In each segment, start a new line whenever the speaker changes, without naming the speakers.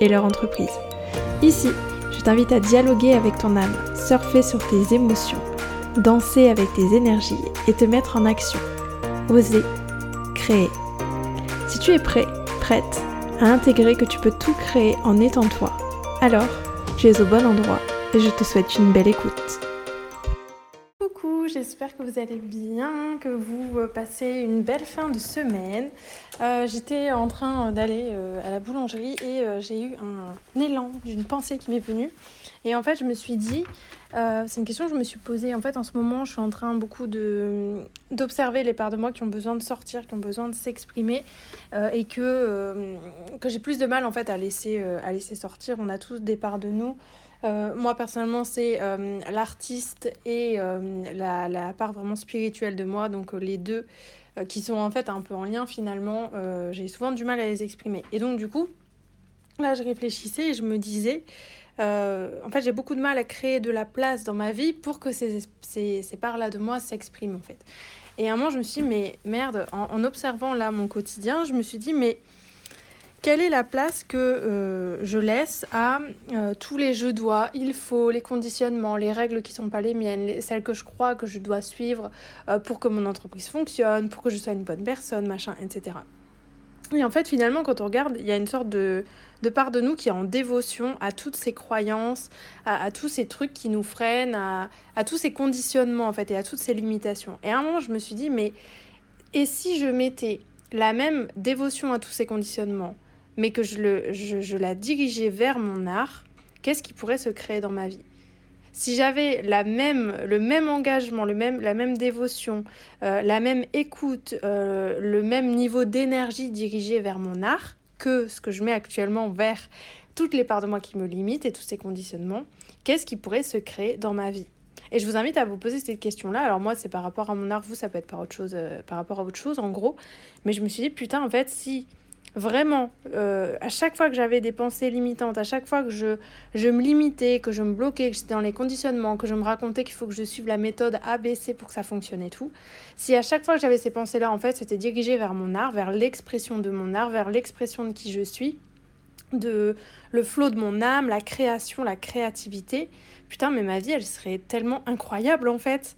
et leur entreprise. Ici, je t'invite à dialoguer avec ton âme, surfer sur tes émotions, danser avec tes énergies et te mettre en action. Oser, créer. Si tu es prêt, prête à intégrer que tu peux tout créer en étant toi, alors tu es au bon endroit et je te souhaite une belle écoute. J'espère que vous allez bien, que vous euh, passez une belle fin de semaine. Euh, j'étais en train d'aller euh, à la boulangerie et j'ai eu un élan d'une pensée qui m'est venue. Et en fait, je me suis dit, c'est une question que je me suis posée. En fait, en ce moment, je suis en train beaucoup d'observer les parts de moi qui ont besoin de sortir, qui ont besoin de s'exprimer et que, que j'ai plus de mal en fait à laisser, à laisser sortir. On a tous des parts de nous euh, moi personnellement, c'est euh, l'artiste et euh, la, part vraiment spirituelle de moi, donc les deux qui sont en fait un peu en lien finalement. J'ai souvent du mal à les exprimer. Et donc du coup, là, je réfléchissais et je me disais, en fait, j'ai beaucoup de mal à créer de la place dans ma vie pour que ces, ces, ces parts-là de moi s'expriment en fait. Et à un moment, je me suis dit, mais merde, en observant là mon quotidien, je me suis dit, mais quelle est la place que euh, je laisse à euh, tous les je dois, il faut, les conditionnements, les règles qui ne sont pas les miennes, celles que je crois que je dois suivre euh, pour que mon entreprise fonctionne, pour que je sois une bonne personne, machin, etc. Et en fait, finalement, quand on regarde, il y a une sorte de, part de nous qui est en dévotion à toutes ces croyances, à, tous ces trucs qui nous freinent, à, à, tous ces conditionnements, en fait, et à toutes ces limitations. Et à un moment, je me suis dit, mais et si je mettais la même dévotion à tous ces conditionnements, mais que je, la dirigeais vers mon art, qu'est-ce qui pourrait se créer dans ma vie? Si j'avais même, le même engagement, le même, la même dévotion, euh, la même écoute, euh, le même niveau d'énergie dirigé vers mon art que ce que je mets actuellement vers toutes les parts de moi qui me limitent et tous ces conditionnements, qu'est-ce qui pourrait se créer dans ma vie? Et je vous invite à vous poser cette question-là. Alors moi, c'est par rapport à mon art, vous, ça peut être par autre chose, euh, par rapport à autre chose, en gros. Mais je me suis dit, putain, en fait, si Vraiment, euh, à chaque fois que j'avais des pensées limitantes, à chaque fois que je, je me limitais, que je me bloquais, que j'étais dans les conditionnements, que je me racontais qu'il faut que je suive la méthode ABC pour que ça fonctionne et tout, si à chaque fois que j'avais ces pensées-là, en fait, c'était dirigé vers mon art, vers l'expression de mon art, vers l'expression de qui je suis, de le flot de mon âme, la création, la créativité, putain, mais ma vie, elle serait tellement incroyable en fait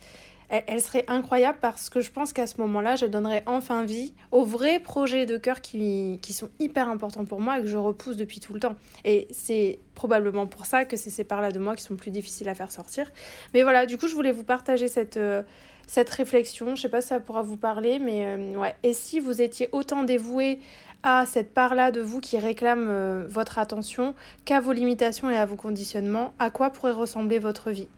elle, serait incroyable parce que je pense qu'à ce moment-là, je donnerais enfin vie aux vrais projets de cœur qui, qui sont hyper importants pour moi et que je repousse depuis tout le temps. Et c'est probablement pour ça que c'est ces parts-là de moi qui sont plus difficiles à faire sortir. Mais voilà, du coup, je voulais vous partager cette... Euh, cette réflexion, je sais pas si ça pourra vous parler, mais euh, ouais. Et si vous étiez autant dévoué à cette part-là de vous qui réclame euh, votre attention qu'à vos limitations et à vos conditionnements, à quoi pourrait ressembler votre vie?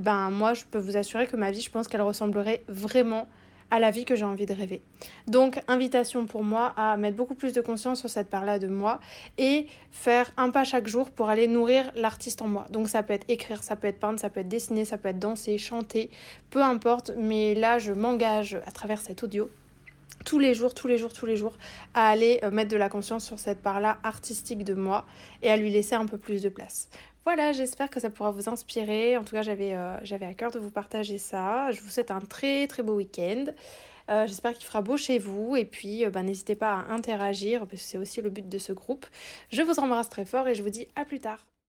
Ben moi je peux vous assurer que ma vie je pense qu'elle ressemblerait vraiment à la vie que j'ai envie de rêver. Donc invitation pour moi à mettre beaucoup plus de conscience sur cette part-là de moi et faire un pas chaque jour pour aller nourrir l'artiste en moi. Donc ça peut être écrire, ça peut être peindre, ça peut être dessiner, ça peut être danser, chanter, peu importe, mais là je m'engage à travers cet audio tous les jours, tous les jours, tous les jours, à aller euh, mettre de la conscience sur cette part-là artistique de moi et à lui laisser un peu plus de place. Voilà, j'espère que ça pourra vous inspirer. En tout cas, j'avais euh, j'avais à cœur de vous partager ça. Je vous souhaite un très très beau week-end. Euh, j'espère qu'il fera beau chez vous et puis ben, n'hésitez pas à interagir parce que c'est aussi le but de ce groupe. Je vous embrasse très fort et je vous dis à plus tard.